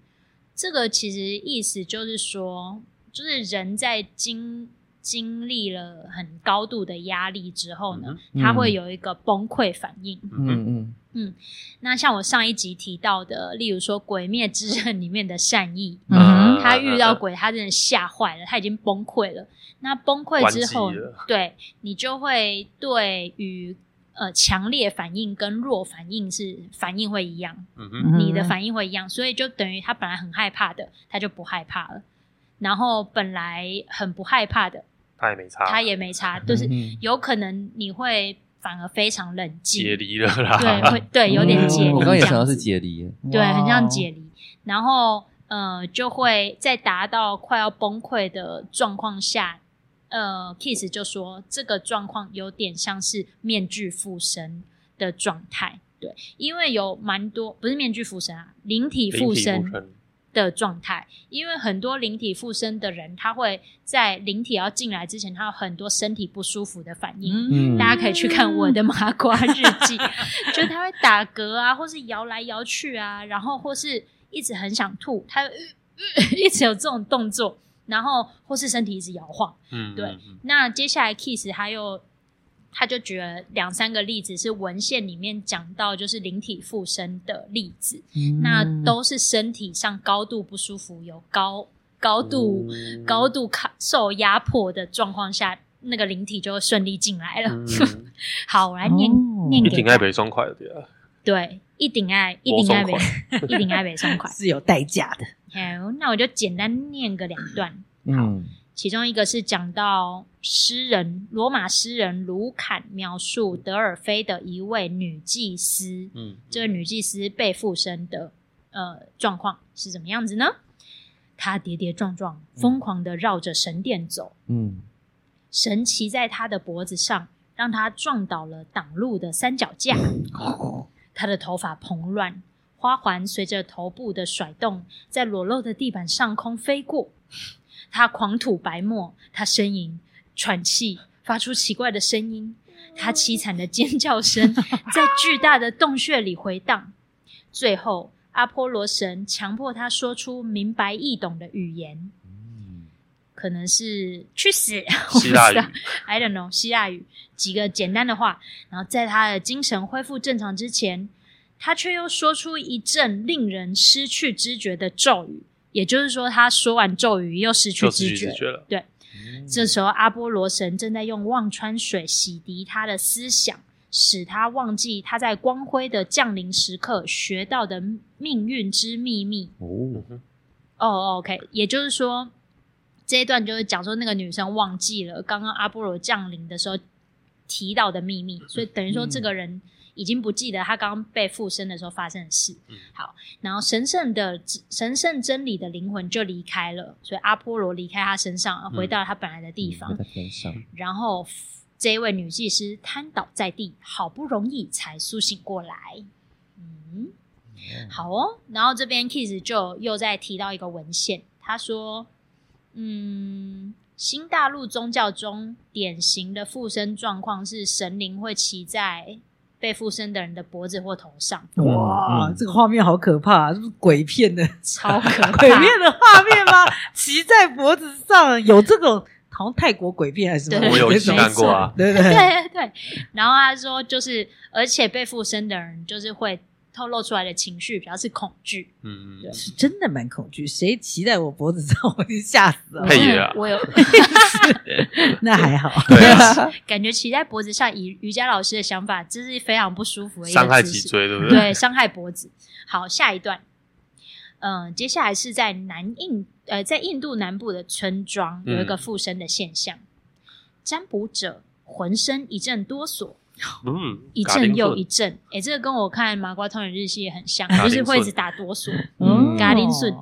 这个其实意思就是说，就是人在经经历了很高度的压力之后呢，嗯、他会有一个崩溃反应。嗯嗯嗯。那像我上一集提到的，例如说《鬼灭之刃》里面的善意，嗯，他遇到鬼，他真的吓坏了，他已经崩溃了。那崩溃之后，对你就会对于。呃，强烈反应跟弱反应是反应会一样，嗯哼，你的反应会一样，所以就等于他本来很害怕的，他就不害怕了。然后本来很不害怕的，他也没差，他也没差，就是有可能你会反而非常冷静，解离了啦，对，会对，有点解离。我刚刚也想到是解离，对，很像解离。然后呃，就会在达到快要崩溃的状况下。呃，Keith 就说这个状况有点像是面具附身的状态，对，因为有蛮多不是面具附身啊，灵体附身的状态，因为很多灵体附身的人，他会在灵体要进来之前，他有很多身体不舒服的反应，嗯、大家可以去看我的麻瓜日记，就是他会打嗝啊，或是摇来摇去啊，然后或是一直很想吐，他、呃呃、一直有这种动作。然后或是身体一直摇晃，嗯，对。嗯、那接下来 Keith 他又他就举了两三个例子，是文献里面讲到就是灵体附身的例子，嗯、那都是身体上高度不舒服，有高高度、嗯、高度卡受压迫的状况下，那个灵体就会顺利进来了。嗯、好，我来念、哦、念给。一顶爱北松快。对，一顶爱，一顶爱北，一顶爱北松快 是有代价的。好，那我就简单念个两段。嗯，其中一个是讲到诗人罗马诗人卢坎描述德尔菲的一位女祭司，嗯，这位女祭司被附身的呃状况是怎么样子呢？她跌跌撞撞，疯狂的绕着神殿走，嗯，神骑在她的脖子上，让她撞倒了挡路的三脚架。她的头发蓬乱，花环随着头部的甩动，在裸露的地板上空飞过。他狂吐白沫，他呻吟、喘气，发出奇怪的声音。他凄惨的尖叫声 在巨大的洞穴里回荡。最后，阿波罗神强迫他说出明白易懂的语言，可能是“去死”，希腊语，I don't know，希腊语。几个简单的话，然后在他的精神恢复正常之前，他却又说出一阵令人失去知觉的咒语。也就是说，他说完咒语又失去知觉，觉了。对，嗯、这时候阿波罗神正在用忘川水洗涤他的思想，使他忘记他在光辉的降临时刻学到的命运之秘密。哦，哦，OK，也就是说，这一段就是讲说那个女生忘记了刚刚阿波罗降临的时候。提到的秘密，所以等于说这个人已经不记得他刚刚被附身的时候发生的事。嗯、好，然后神圣的神圣真理的灵魂就离开了，所以阿波罗离开他身上，回到他本来的地方。嗯、在天上。然后这一位女祭司瘫倒在地，好不容易才苏醒过来。好哦。然后这边 Keith 就又再提到一个文献，他说：“嗯。”新大陆宗教中典型的附身状况是神灵会骑在被附身的人的脖子或头上。哇，嗯、这个画面好可怕，啊，是不是鬼片的？超可怕！鬼片的画面吗？骑在脖子上有这种，好像泰国鬼片还是什么？我有看过啊。对对 对，对对对。然后他说，就是而且被附身的人就是会透露出来的情绪比较是恐惧。嗯，对，是真的蛮恐惧。谁骑在我脖子上，我就吓死了。配野啊，我有，那还好。对啊，感觉骑在脖子上，以瑜伽老师的想法，这是非常不舒服的一个伤害脊椎，对不对？对，伤害脖子。好，下一段。嗯、呃，接下来是在南印，呃，在印度南部的村庄有一个附身的现象，嗯、占卜者浑身一阵哆嗦。嗯，一阵又一阵，哎、欸，这个跟我看麻瓜通人日记也很像，就是会一直打哆嗦。嗯，嘎铃顺，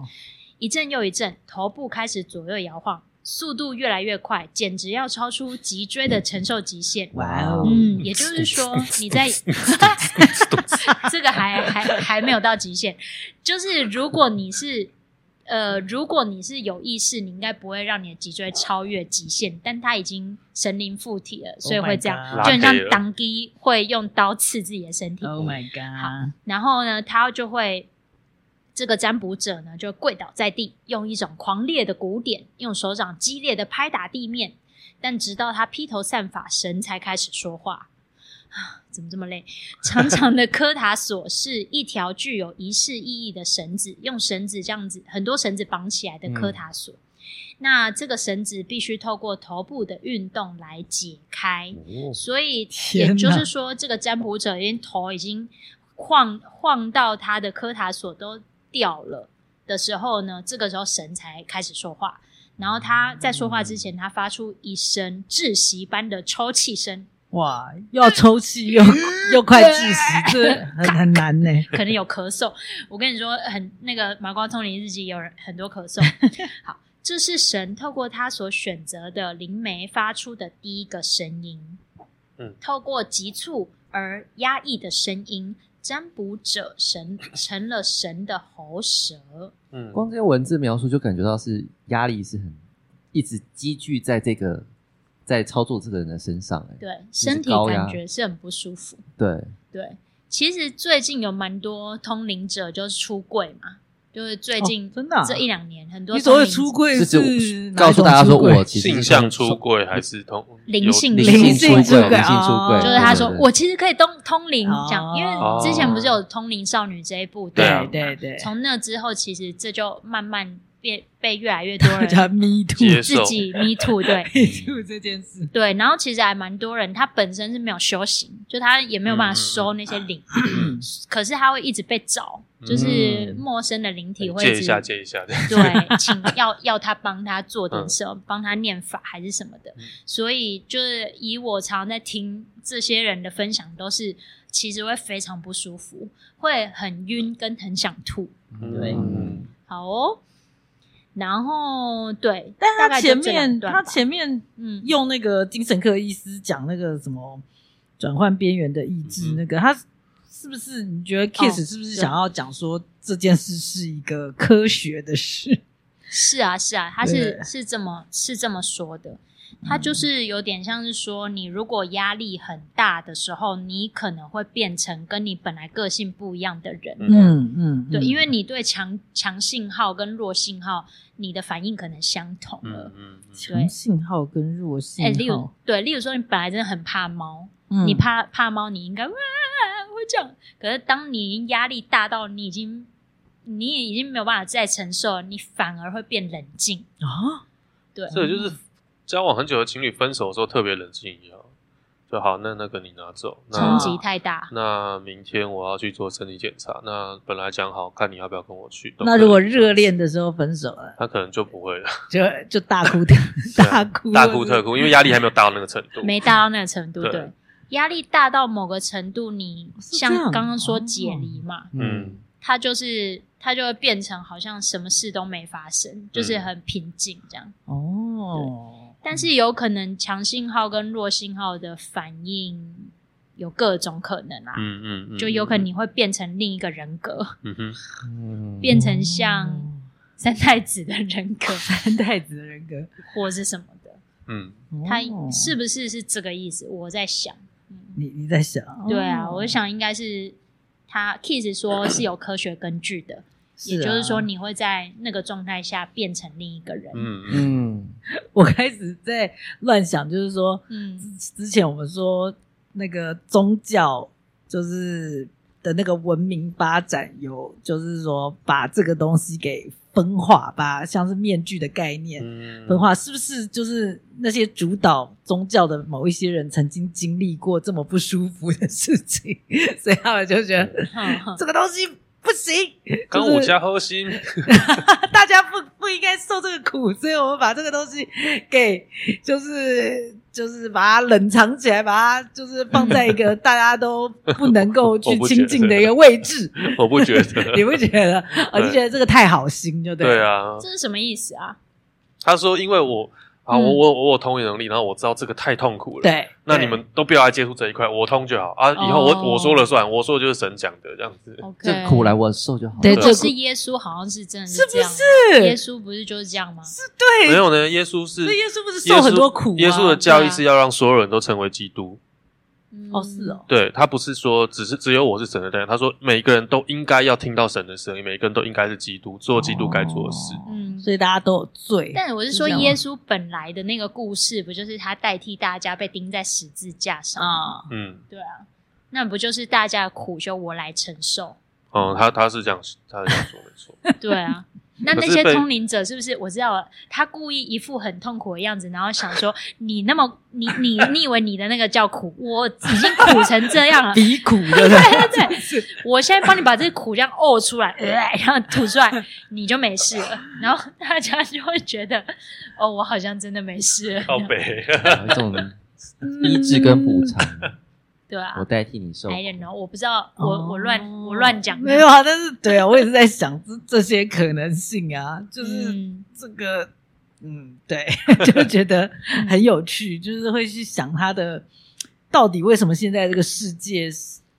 一阵又一阵，头部开始左右摇晃，速度越来越快，简直要超出脊椎的承受极限。哇哦，嗯，也 就是说你在 这个还还还没有到极限，就是如果你是。呃，如果你是有意识，你应该不会让你的脊椎超越极限，但他已经神灵附体了，所以会这样，oh、就很像当机会用刀刺自己的身体。Oh my god！好，然后呢，他就会这个占卜者呢，就跪倒在地，用一种狂烈的鼓点，用手掌激烈的拍打地面，但直到他披头散发，神才开始说话。啊，怎么这么累？长长的科塔索是一条具有仪式意义的绳子，用绳子这样子很多绳子绑起来的科塔索。嗯、那这个绳子必须透过头部的运动来解开，哦、所以也就是说，这个占卜者因头已经晃晃到他的科塔索都掉了的时候呢，这个时候神才开始说话。然后他在说话之前，他发出一声窒息般的抽泣声。哇，又要抽泣又 又快窒息，这很很难呢。可能有咳嗽，我跟你说，很那个麻瓜通灵日记有人很多咳嗽。好，这是神透过他所选择的灵媒发出的第一个声音。嗯，透过急促而压抑的声音，占卜者神 成了神的喉舌。嗯，光这些文字描述就感觉到是压力是很一直积聚在这个。在操作这个人的身上，欸，对，身体感觉是很不舒服。对对，其实最近有蛮多通灵者就是出柜嘛，就是最近真的这一两年很多。你所谓出柜是告诉大家说我其实性向出柜还是通灵性灵性出柜？灵性出柜就是他说我其实可以通通灵这样，因为之前不是有通灵少女这一部？对对对，从那之后，其实这就慢慢。被被越来越多人叫 me too 自己 me too 对。Me too 这件事。对，然后其实还蛮多人，他本身是没有修行，就他也没有办法收那些灵，可是他会一直被找，就是陌生的灵体会借一下借一下，对，请 要要他帮他做点什么，帮他念法还是什么的，所以就是以我常在听这些人的分享，都是其实会非常不舒服，会很晕跟很想吐，对，好哦。然后对，但他前面他前面嗯用那个精神科医师讲那个什么转换边缘的意志，那个他是不是你觉得 Kiss 是不是想要讲说这件事是一个科学的事？是啊是啊，他是是这么是这么说的。它就是有点像是说，你如果压力很大的时候，你可能会变成跟你本来个性不一样的人。嗯嗯，对，因为你对强强信号跟弱信号，你的反应可能相同了。嗯，强信号跟弱信号，哎，例如对，例如说你本来真的很怕猫，你怕怕猫，你应该哇会这样。可是当你压力大到你已经你也已经没有办法再承受，你反而会变冷静啊。对，所以就是。交往很久的情侣分手的时候特别冷静一样，就好。那那个你拿走，冲击太大。那明天我要去做身体检查。那本来讲好看你要不要跟我去。那如果热恋的时候分手了，他可能就不会了，就就大哭特 大哭大哭特哭，因为压力还没有大到那个程度，没大到那个程度。对，压力大到某个程度，你像刚刚说解离嘛，嗯，他就是他就会变成好像什么事都没发生，就是很平静这样。哦。但是有可能强信号跟弱信号的反应有各种可能啊，嗯嗯，嗯就有可能你会变成另一个人格，嗯哼，变成像三太子的人格，三太子的人格或是什么的，嗯，他是不是是这个意思？我在想，嗯、你你在想，对啊，我想应该是他 Kiss 说是有科学根据的。也就是说，你会在那个状态下变成另一个人。嗯嗯，我开始在乱想，就是说，嗯，之前我们说那个宗教就是的那个文明发展有，就是说把这个东西给分化，吧像是面具的概念分化，是不是就是那些主导宗教的某一些人曾经经历过这么不舒服的事情，所以他们就觉得 这个东西。不行，跟我家核心，大家不不应该受这个苦，所以我们把这个东西给，就是就是把它冷藏起来，把它就是放在一个大家都不能够 去亲近的一个位置。我不觉得，你不觉得？我就觉得这个太好心，就对。对啊，这是什么意思啊？他说，因为我。啊，我我我有通灵能力，然后我知道这个太痛苦了。对，那你们都不要来接触这一块，我通就好啊。以后我我说了算，我说的就是神讲的这样子。这苦来我受就好。对，这是耶稣，好像是真的，是不是？耶稣不是就是这样吗？是对，没有呢。耶稣是，耶稣不是受很多苦？耶稣的教义是要让所有人都成为基督。哦，是哦，对，他不是说只是只有我是神的代表，他说每个人都应该要听到神的声音，每个人都应该是基督，做基督该做的事。嗯，所以大家都有罪。但我是说，耶稣本来的那个故事，不就是他代替大家被钉在十字架上啊？嗯，对啊，那不就是大家的苦修我来承受？哦，他他是这样，他是这样说没错。对啊。那那些通灵者是不是我知道了？他故意一副很痛苦的样子，然后想说：“ 你那么你你你以为你的那个叫苦？我已经苦成这样了，比苦的。”对对对，我现在帮你把这个苦这样呕出来，呃，然后吐出来，你就没事了。然后大家就会觉得：“哦，我好像真的没事了。”靠北，这种医治跟补偿。对啊，我代替你受。I don't know，我不知道，我我乱我乱讲。没有啊，但是对啊，我也是在想这这些可能性啊，就是这个，嗯，对，就觉得很有趣，就是会去想他的到底为什么现在这个世界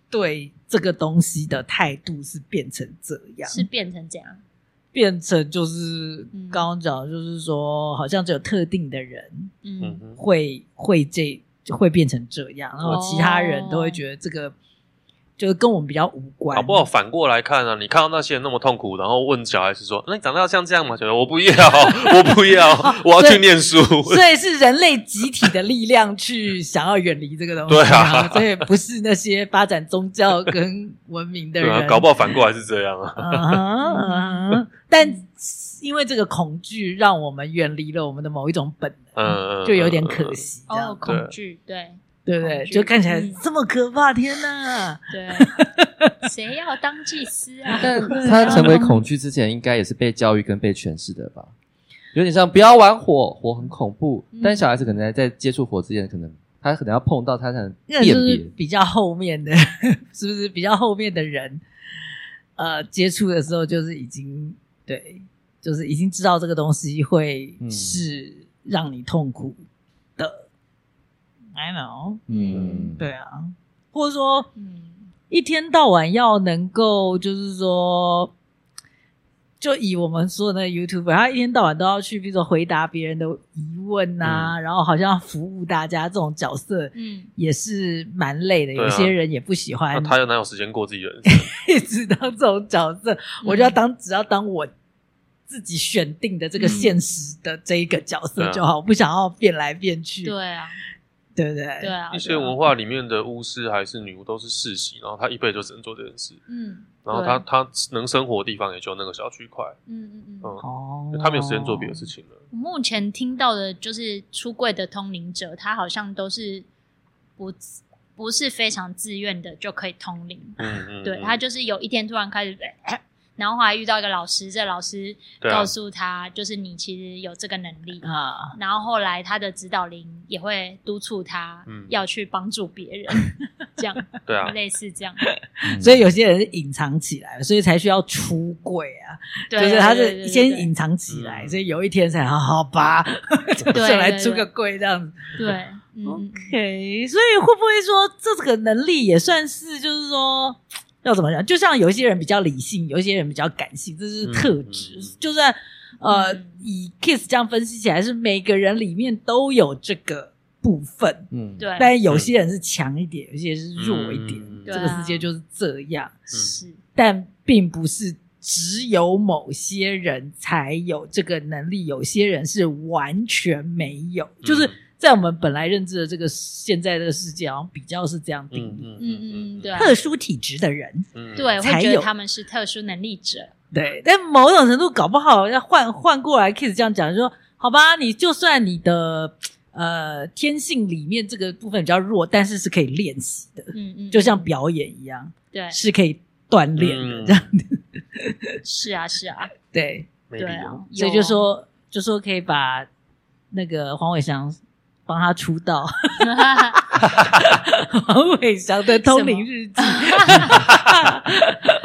对这个东西的态度是变成这样，是变成这样，变成就是刚刚讲，就是说好像只有特定的人，嗯，会会这。就会变成这样，然后其他人都会觉得这个就是跟我们比较无关。搞不好？反过来看啊，你看到那些人那么痛苦，然后问小孩子说：“那你长大要像这样吗？”觉得我不要，我不要，我要去念书。所以是人类集体的力量去 想要远离这个东西。对啊，所以不是那些发展宗教跟文明的人。搞不好反过来是这样啊。但因为这个恐惧，让我们远离了我们的某一种本。嗯，就有点可惜哦，恐惧，对对对，就看起来这么可怕，天哪！对，谁要当祭司啊？但他成为恐惧之前，应该也是被教育跟被诠释的吧？有点像不要玩火，火很恐怖。但小孩子可能在在接触火之前，可能他可能要碰到他才能辨别。比较后面的，是不是比较后面的人？呃，接触的时候就是已经对，就是已经知道这个东西会是。让你痛苦的，I know，嗯，对啊，或者说，嗯，一天到晚要能够，就是说，就以我们说的那个 YouTuber，他一天到晚都要去，比如说回答别人的疑问啊，嗯、然后好像服务大家这种角色，嗯，也是蛮累的。嗯、有些人也不喜欢，他又哪有时间过自己人生？一直当这种角色，嗯、我就要当，只要当我。自己选定的这个现实的这一个角色就好，嗯、不想要变来变去。对啊，对不对？对啊。一些文化里面的巫师还是女巫都是世袭，然后他一辈子就只能做这件事。嗯。然后他他能生活的地方也就那个小区块。嗯嗯嗯。哦、嗯。他没有时间做别的事情了。我目前听到的就是出柜的通灵者，他好像都是不不是非常自愿的就可以通灵。嗯嗯。对，他就是有一天突然开始。然后后来遇到一个老师，这个、老师告诉他，就是你其实有这个能力啊。然后后来他的指导灵也会督促他要去帮助别人，嗯、这样 对啊，类似这样。嗯、所以有些人是隐藏起来，所以才需要出柜啊。对就是他是先隐藏起来，所以有一天才好好吧，就来出个柜这样子。对，对，对，OK。所以会不会说这个能力也算是，就是说？要怎么讲？就像有一些人比较理性，有一些人比较感性，这是特质。嗯嗯、就算呃，嗯、以 Kiss 这样分析起来，是每个人里面都有这个部分。嗯，对。但有些人是强一点，有些人是弱一点。嗯、这个世界就是这样。是、嗯，但并不是只有某些人才有这个能力，有些人是完全没有。嗯、就是。在我们本来认知的这个现在这个世界，好像比较是这样定义。嗯嗯嗯，对，特殊体质的人，嗯对，会觉得他们是特殊能力者。对，但某种程度搞不好要换换过来，Kiss 这样讲，就说好吧，你就算你的呃天性里面这个部分比较弱，但是是可以练习的。嗯嗯，就像表演一样，对，是可以锻炼的这样子。是啊，是啊，对对啊，所以就说就说可以把那个黄伟翔。帮他出道，黄伟翔的通灵日记，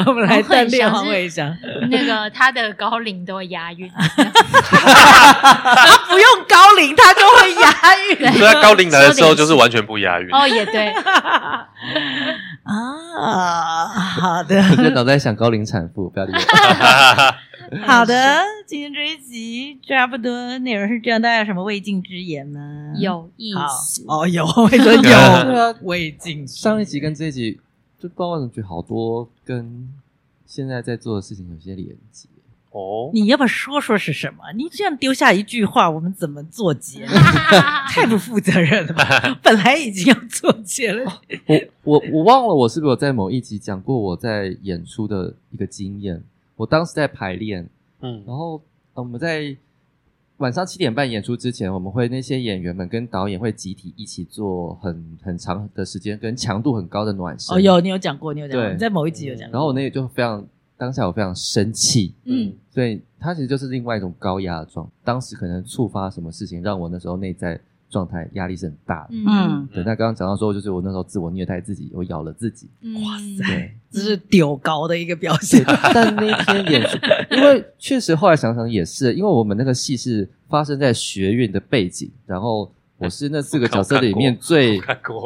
我们来锻炼黄伟翔。那个他的高龄都会押韵，他不用高龄他就会押韵。所以他高龄来的时候就是完全不押韵。哦，也对。啊，好的。我脑袋想高龄产妇，不要理我。好的，今天这一集差不多内容是这样，大家有什么未尽之言呢？有意思哦，有，我说有未尽。上一集跟这一集，就包括觉得好多跟现在在做的事情有些连接哦。你要不要说说是什么？你这样丢下一句话，我们怎么做结？太不负责任了吧！本来已经要做结了。我我我忘了，我是不是有在某一集讲过我在演出的一个经验？我当时在排练，嗯，然后我们在晚上七点半演出之前，我们会那些演员们跟导演会集体一起做很很长的时间跟强度很高的暖身。哦，有你有讲过，你有讲过，你在某一集有讲过。然后我那个就非常当下我非常生气，嗯，所以它其实就是另外一种高压的状。当时可能触发什么事情，让我那时候内在。状态压力是很大的，嗯，对。那刚刚讲到说，就是我那时候自我虐待自己，我咬了自己，哇塞，这是丢高的一个表现。但那天也是，因为确实后来想想也是，因为我们那个戏是发生在学院的背景，然后我是那四个角色里面最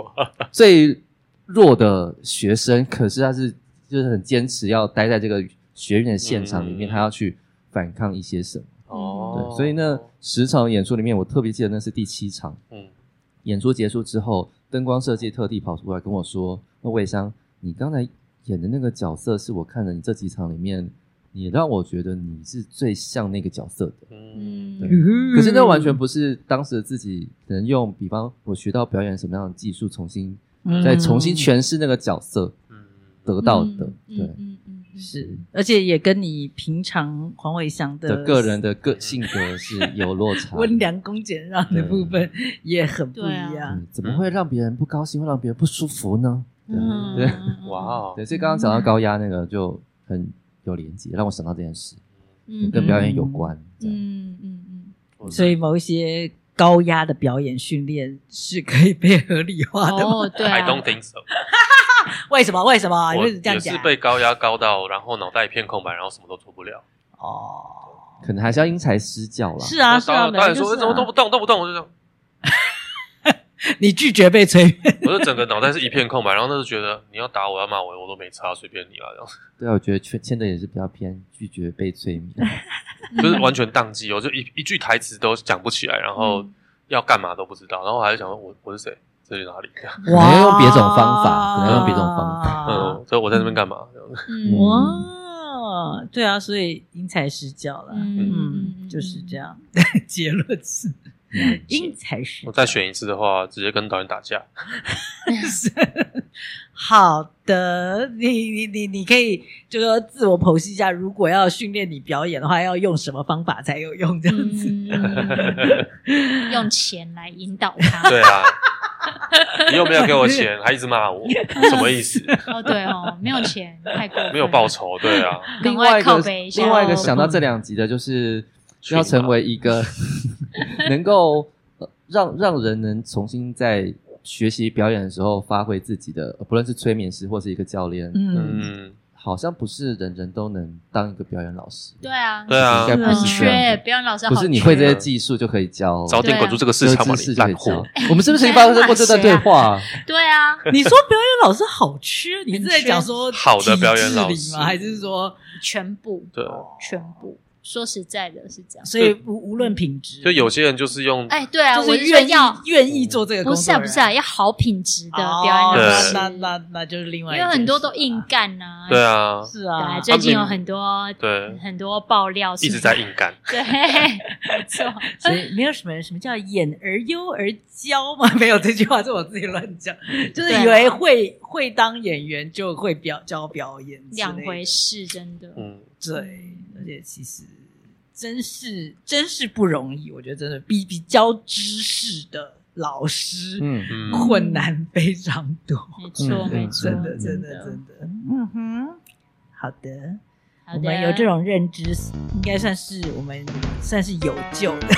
最弱的学生，可是他是就是很坚持要待在这个学院的现场里面，他要去反抗一些什么。哦，对，所以那，十场演出里面，我特别记得那是第七场。嗯，演出结束之后，灯光设计特地跑出来跟我说：“那魏香，你刚才演的那个角色，是我看了你这几场里面，你让我觉得你是最像那个角色的。”嗯，对。可是那完全不是当时的自己可能用，比方我学到表演什么样的技术，重新再重新诠释那个角色，得到的。对。是，而且也跟你平常黄伟翔的，的个人的个性格是有落差，温良恭俭让的部分也很不一样。嗯、怎么会让别人不高兴，会让别人不舒服呢？嗯、对，哇哦，对，所以刚刚讲到高压那个就很有连接，让我想到这件事，嗯，跟表演有关，嗯嗯嗯，所以某一些高压的表演训练是可以被合理化的哦，对、啊、I don't think so。为什么？为什么？我也是被高压高到，然后脑袋一片空白，然后什么都做不了。哦，可能还是要因材施教啦。是啊，是啊。导演说：“怎么都不动，都不动。”我就这样。你拒绝被催眠？我就整个脑袋是一片空白，然后那时候觉得你要打我要骂我，我都没差，随便你了这样。对啊，我觉得签签的也是比较偏拒绝被催眠，就是完全宕机，我就一一句台词都讲不起来，然后要干嘛都不知道，然后我还是想说我我是谁？这是哪里？可能用别种方法，可能用别种方法。嗯，所以我在这边干嘛？哇，对啊，所以因材施教了。嗯，就是这样。结论是 因材施教。我再选一次的话，直接跟导演打架。好的，你你你你可以就说自我剖析一下，如果要训练你表演的话，要用什么方法才有用？这样子，用钱来引导他。对啊。你又没有给我钱，还一直骂我，什么意思？哦，对哦，没有钱，太过分，没有报酬，对啊。另外一个，另外一个想到这两集的，就是需要成为一个能够让让人能重新在学习表演的时候发挥自己的，不论是催眠师或是一个教练，嗯。好像不是人人都能当一个表演老师。对啊，对啊，应该不是缺表演老师，不是你会这些技术就可以教，早点滚住这个市场嘛，你烂货。我们是不是曾经发生过这段对话？对啊，你说表演老师好缺，你是在讲说好的表演老师吗？还是说全部？对，全部。说实在的，是这样。所以无无论品质，就有些人就是用，哎，对啊，就是愿意愿意做这个工作，不是啊，不是啊，要好品质的表演老师，那那那就是另外，因为很多都硬干呐。对啊，是啊，最近有很多对很多爆料，一直在硬干。对，没错。所以没有什么什么叫演而优而骄嘛？没有这句话，是我自己乱讲，就是以为会会当演员就会表教表演，两回事，真的。嗯，对。而且其实真是真是不容易，我觉得真的比比教知识的老师，嗯，困难非常多。没错，没错，真的，真的，真的。嗯哼，好的，我们有这种认知，应该算是我们算是有救的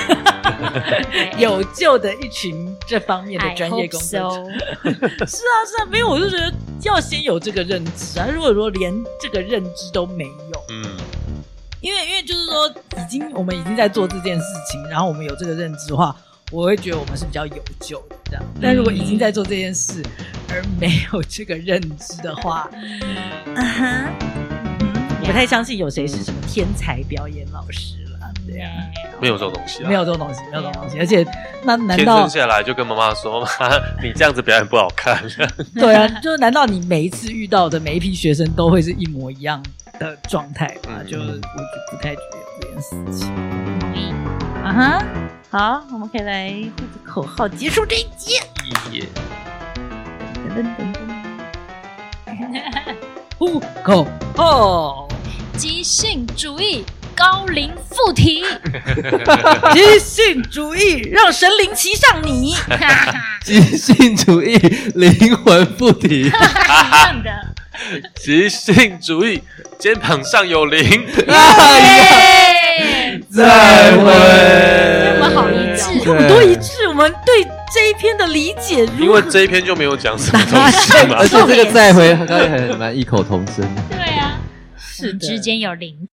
有救的一群这方面的专业工作者。是啊，是啊，没有，我就觉得要先有这个认知啊。如果说连这个认知都没有，嗯。因为，因为就是说，已经我们已经在做这件事情，然后我们有这个认知的话，我会觉得我们是比较有救的这样。但如果已经在做这件事，而没有这个认知的话，嗯哼，不太相信有谁是什么天才表演老师了，对呀，没有这种东西，没有这种东西，没有这种东西。而且，那难道天生下来就跟妈妈说吗，你这样子表演不好看？对啊，就是难道你每一次遇到的每一批学生都会是一模一样？的状态吧，就我就不太觉得有这件事情。啊哈，好，我们可以来呼个口号结束这一集。噔噔噔噔，呼口号，即兴主义高龄附体，即兴主义让神灵骑上你，即兴主义灵魂附体，一样的。即兴主义，肩膀上有灵。再会。我们好一致，我们都一致。我们对这一篇的理解，因为这一篇就没有讲什么东西嘛。而且这个再会，刚才还蛮异口同声。对啊，是之间有灵。